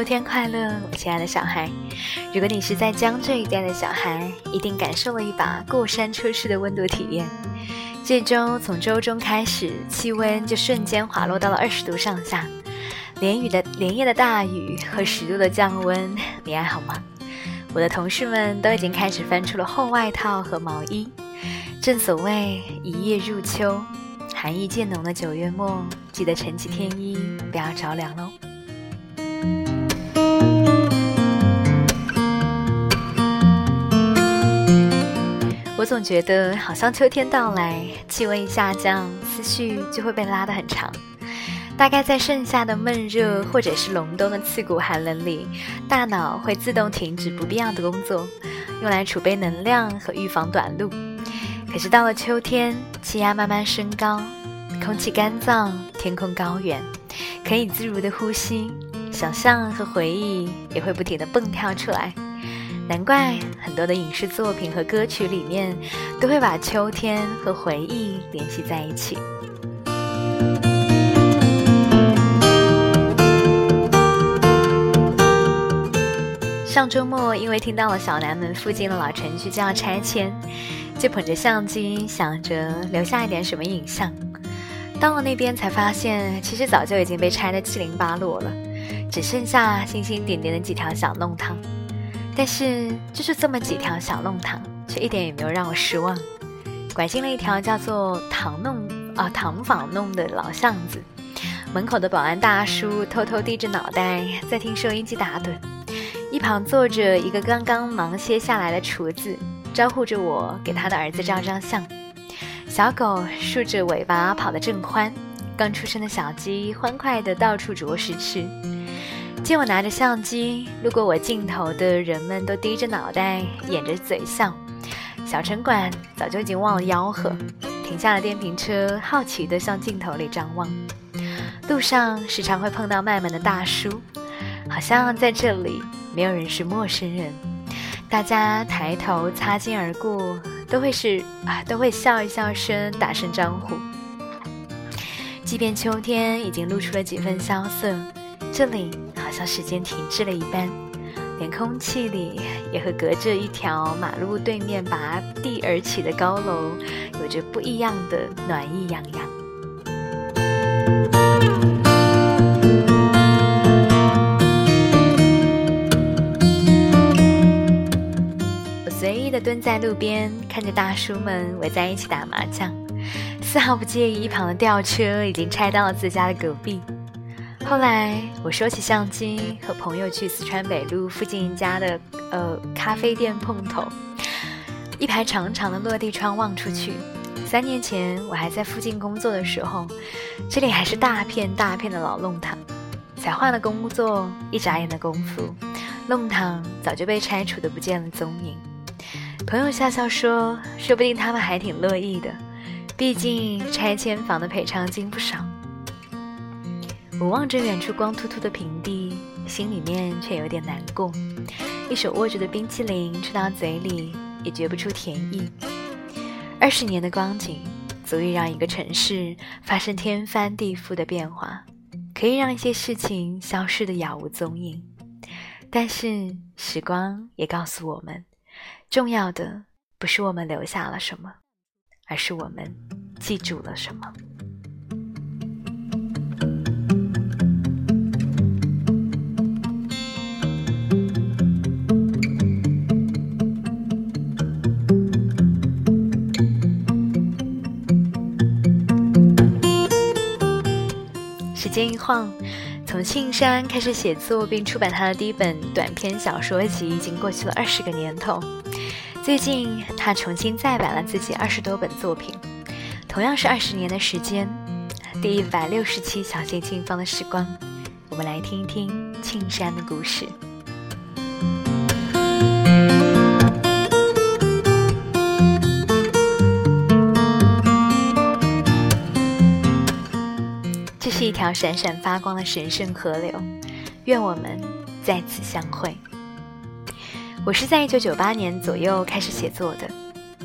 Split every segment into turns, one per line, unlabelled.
秋天快乐，我亲爱的小孩！如果你是在江浙一带的小孩，一定感受了一把过山车式的温度体验。这周从周中开始，气温就瞬间滑落到了二十度上下，连雨的连夜的大雨和十度的降温，你还好吗？我的同事们都已经开始翻出了厚外套和毛衣。正所谓一夜入秋，寒意渐浓的九月末，记得撑起天衣，不要着凉喽。我总觉得，好像秋天到来，气温一下降，思绪就会被拉得很长。大概在盛夏的闷热，或者是隆冬的刺骨寒冷里，大脑会自动停止不必要的工作，用来储备能量和预防短路。可是到了秋天，气压慢慢升高，空气干燥，天空高远，可以自如的呼吸，想象和回忆也会不停的蹦跳出来。难怪很多的影视作品和歌曲里面，都会把秋天和回忆联系在一起。上周末，因为听到了小南门附近的老城区就要拆迁，就捧着相机想着留下一点什么影像。到了那边才发现，其实早就已经被拆得七零八落了，只剩下星星点点的几条小弄堂。但是就是这么几条小弄堂，却一点也没有让我失望。拐进了一条叫做唐弄啊唐坊弄的老巷子，门口的保安大叔偷偷低着脑袋在听收音机打盹。一旁坐着一个刚刚忙歇下来的厨子，招呼着我给他的儿子照张相。小狗竖着尾巴跑得正欢，刚出生的小鸡欢快地到处啄食吃。见我拿着相机，路过我镜头的人们都低着脑袋，掩着嘴笑。小城管早就已经忘了吆喝，停下了电瓶车，好奇地向镜头里张望。路上时常会碰到卖萌的大叔，好像在这里。没有人是陌生人，大家抬头擦肩而过，都会是啊，都会笑一笑声，打声招呼。即便秋天已经露出了几分萧瑟，这里好像时间停滞了一般，连空气里也和隔着一条马路对面拔地而起的高楼有着不一样的暖意洋洋。我随意的蹲在路边，看着大叔们围在一起打麻将，丝毫不介意一旁的吊车已经拆到了自家的隔壁。后来我收起相机，和朋友去四川北路附近一家的呃咖啡店碰头。一排长长的落地窗望出去，三年前我还在附近工作的时候，这里还是大片大片的老弄堂。才换了工作，一眨眼的功夫，弄堂早就被拆除的不见了踪影。朋友笑笑说：“说不定他们还挺乐意的，毕竟拆迁房的赔偿金不少。”我望着远处光秃秃的平地，心里面却有点难过。一手握着的冰淇淋吃到嘴里也觉不出甜意。二十年的光景，足以让一个城市发生天翻地覆的变化，可以让一些事情消失的杳无踪影。但是时光也告诉我们。重要的不是我们留下了什么，而是我们记住了什么。间一晃，从庆山开始写作并出版他的第一本短篇小说集，已经过去了二十个年头。最近，他重新再版了自己二十多本作品，同样是二十年的时间。第一百六十期《小心轻放的时光》，我们来听一听庆山的故事。一条闪闪发光的神圣河流，愿我们在此相会。我是在一九九八年左右开始写作的，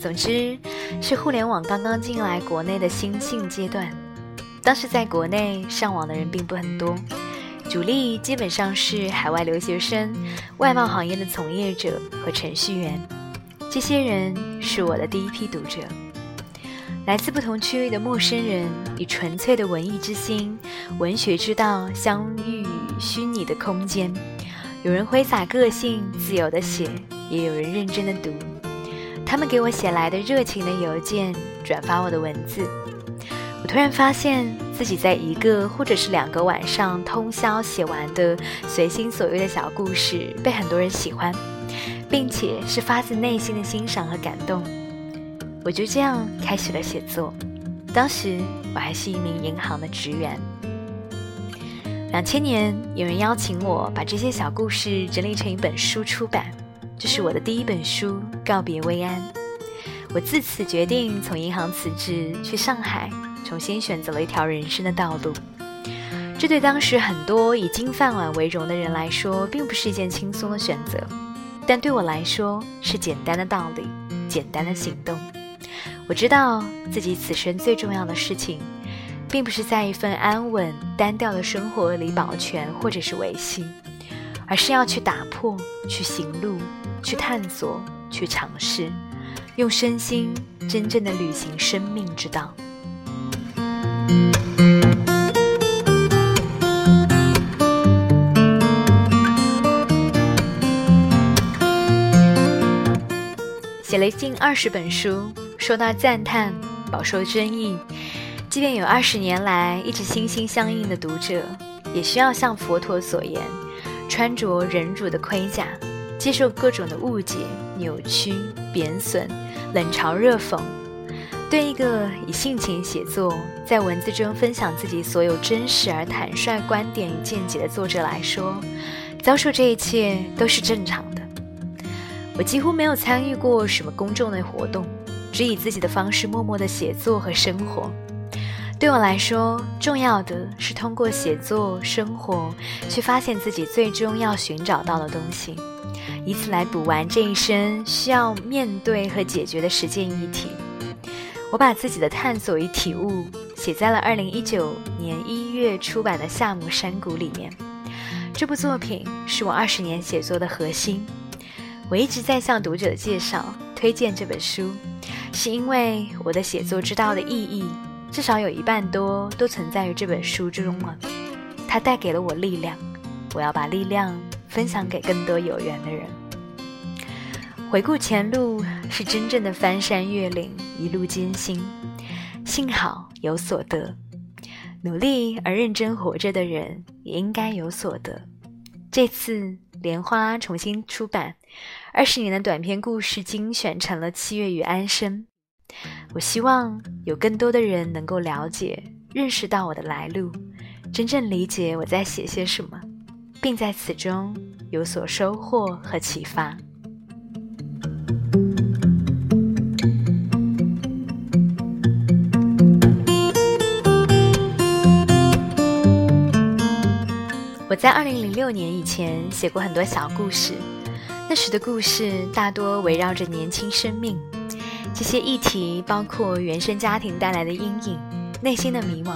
总之是互联网刚刚进来国内的新兴阶段。当时在国内上网的人并不很多，主力基本上是海外留学生、外贸行业的从业者和程序员。这些人是我的第一批读者，来自不同区域的陌生人，以纯粹的文艺之心、文学之道相遇虚拟的空间。有人挥洒个性，自由的写，也有人认真的读。他们给我写来的热情的邮件，转发我的文字。我突然发现自己在一个或者是两个晚上通宵写完的随心所欲的小故事，被很多人喜欢，并且是发自内心的欣赏和感动。我就这样开始了写作。当时我还是一名银行的职员。两千年，有人邀请我把这些小故事整理成一本书出版，这是我的第一本书《告别薇安》。我自此决定从银行辞职，去上海。重新选择了一条人生的道路，这对当时很多以金饭碗为荣的人来说，并不是一件轻松的选择，但对我来说是简单的道理，简单的行动。我知道自己此生最重要的事情，并不是在一份安稳单调的生活里保全或者是维系，而是要去打破，去行路，去探索，去尝试，用身心真正的履行生命之道。写了近二十本书，受到赞叹，饱受争议。即便有二十年来一直心心相印的读者，也需要像佛陀所言，穿着忍辱的盔甲，接受各种的误解、扭曲、贬损、冷嘲热讽。对一个以性情写作，在文字中分享自己所有真实而坦率观点与见解的作者来说，遭受这一切都是正常的。我几乎没有参与过什么公众的活动，只以自己的方式默默的写作和生活。对我来说，重要的是通过写作生活，去发现自己最终要寻找到的东西，以此来补完这一生需要面对和解决的实践议题。我把自己的探索与体悟写在了二零一九年一月出版的《夏目山谷》里面。这部作品是我二十年写作的核心。我一直在向读者介绍、推荐这本书，是因为我的写作之道的意义，至少有一半多都存在于这本书之中了。它带给了我力量，我要把力量分享给更多有缘的人。回顾前路，是真正的翻山越岭。一路艰辛，幸好有所得。努力而认真活着的人也应该有所得。这次莲花重新出版二十年的短篇故事精选成了《七月与安生》。我希望有更多的人能够了解、认识到我的来路，真正理解我在写些什么，并在此中有所收获和启发。我在二零零六年以前写过很多小故事，那时的故事大多围绕着年轻生命。这些议题包括原生家庭带来的阴影、内心的迷茫、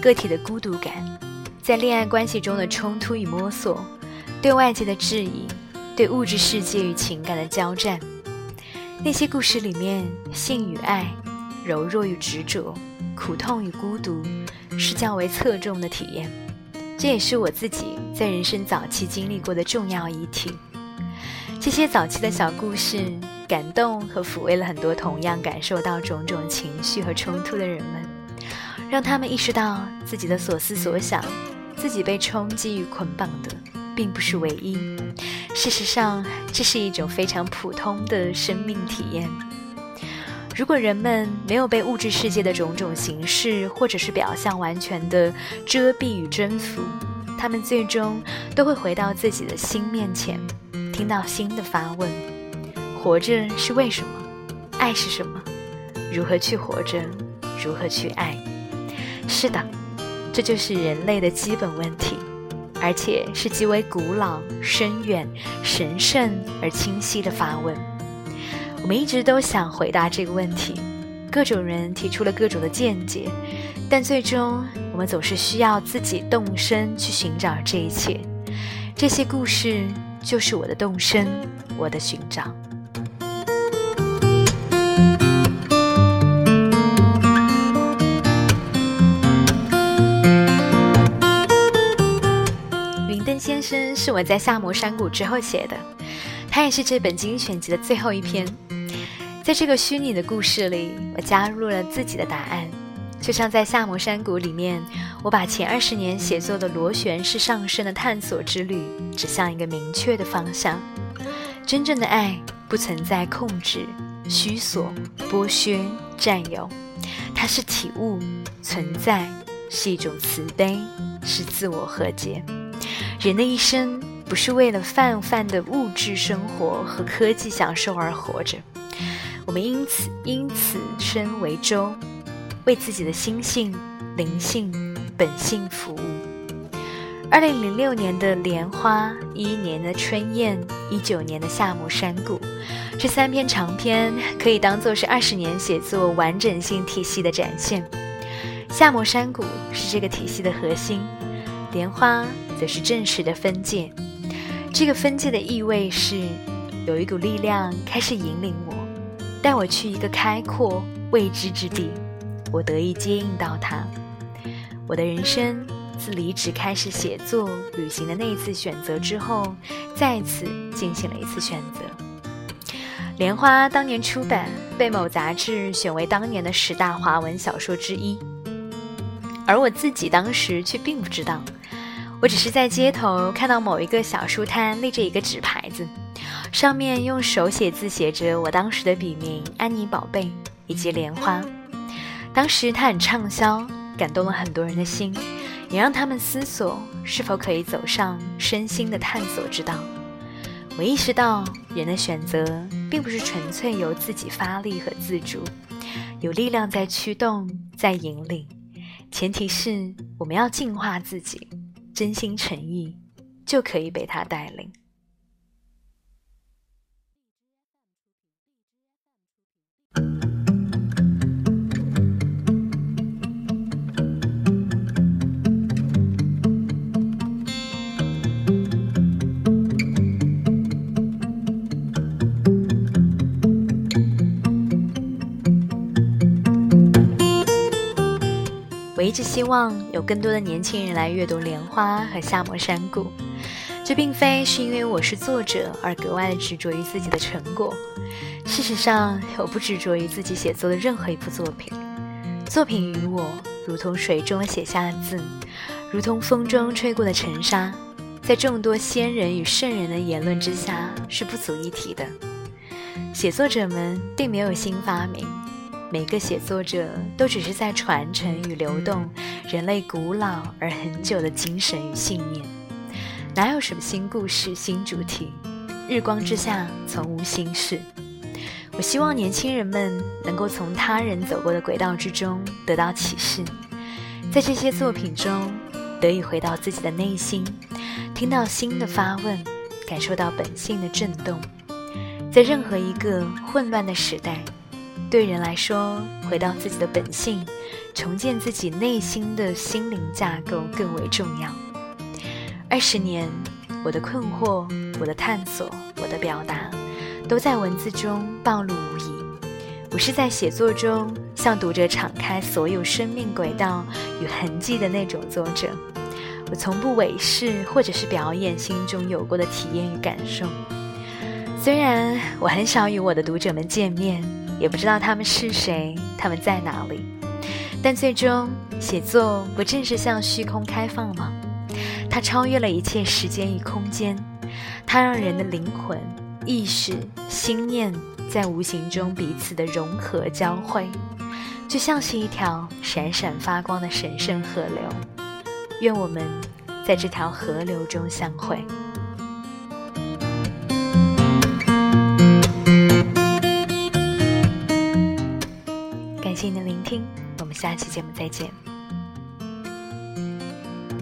个体的孤独感、在恋爱关系中的冲突与摸索、对外界的质疑、对物质世界与情感的交战。那些故事里面，性与爱、柔弱与执着、苦痛与孤独，是较为侧重的体验。这也是我自己在人生早期经历过的重要议题。这些早期的小故事，感动和抚慰了很多同样感受到种种情绪和冲突的人们，让他们意识到自己的所思所想，自己被冲击与捆绑的，并不是唯一。事实上，这是一种非常普通的生命体验。如果人们没有被物质世界的种种形式或者是表象完全的遮蔽与征服，他们最终都会回到自己的心面前，听到新的发问：活着是为什么？爱是什么？如何去活着？如何去爱？是的，这就是人类的基本问题，而且是极为古老、深远、神圣而清晰的发问。我们一直都想回答这个问题，各种人提出了各种的见解，但最终我们总是需要自己动身去寻找这一切。这些故事就是我的动身，我的寻找。云灯先生是我在夏摩山谷之后写的，他也是这本精选集的最后一篇。在这个虚拟的故事里，我加入了自己的答案，就像在夏摩山谷里面，我把前二十年写作的螺旋式上升的探索之旅指向一个明确的方向。真正的爱不存在控制、虚索、剥削、占有，它是体悟、存在，是一种慈悲，是自我和解。人的一生不是为了泛泛的物质生活和科技享受而活着。我们因此因此身为舟，为自己的心性、灵性、本性服务。二零零六年的莲花，一一年的春燕，一九年的夏目山谷，这三篇长篇可以当做是二十年写作完整性体系的展现。夏目山谷是这个体系的核心，莲花则是正式的分界。这个分界的意味是，有一股力量开始引领我。带我去一个开阔未知之地，我得以接应到它。我的人生自离职开始写作、旅行的那一次选择之后，再次进行了一次选择。《莲花》当年出版，被某杂志选为当年的十大华文小说之一，而我自己当时却并不知道。我只是在街头看到某一个小书摊立着一个纸牌子。上面用手写字写着我当时的笔名“安妮宝贝”以及“莲花”。当时它很畅销，感动了很多人的心，也让他们思索是否可以走上身心的探索之道。我意识到，人的选择并不是纯粹由自己发力和自主，有力量在驱动，在引领。前提是我们要净化自己，真心诚意，就可以被它带领。直希望有更多的年轻人来阅读《莲花》和《夏末山谷》，这并非是因为我是作者而格外的执着于自己的成果。事实上，我不执着于自己写作的任何一部作品。作品与我，如同水中写下的字，如同风中吹过的尘沙，在众多仙人与圣人的言论之下，是不足一提的。写作者们并没有新发明，每个写作者都只是在传承与流动人类古老而很久的精神与信念。哪有什么新故事、新主题？日光之下，从无新事。我希望年轻人们能够从他人走过的轨道之中得到启示，在这些作品中得以回到自己的内心，听到心的发问，感受到本性的震动。在任何一个混乱的时代，对人来说，回到自己的本性，重建自己内心的心灵架构更为重要。二十年，我的困惑，我的探索，我的表达。都在文字中暴露无遗。我是在写作中向读者敞开所有生命轨道与痕迹的那种作者。我从不伪饰或者是表演心中有过的体验与感受。虽然我很少与我的读者们见面，也不知道他们是谁，他们在哪里，但最终写作不正是向虚空开放吗？它超越了一切时间与空间，它让人的灵魂。意识、心念在无形中彼此的融合交汇，就像是一条闪闪发光的神圣河流。愿我们在这条河流中相会。您的聆听，我们下期节目再见。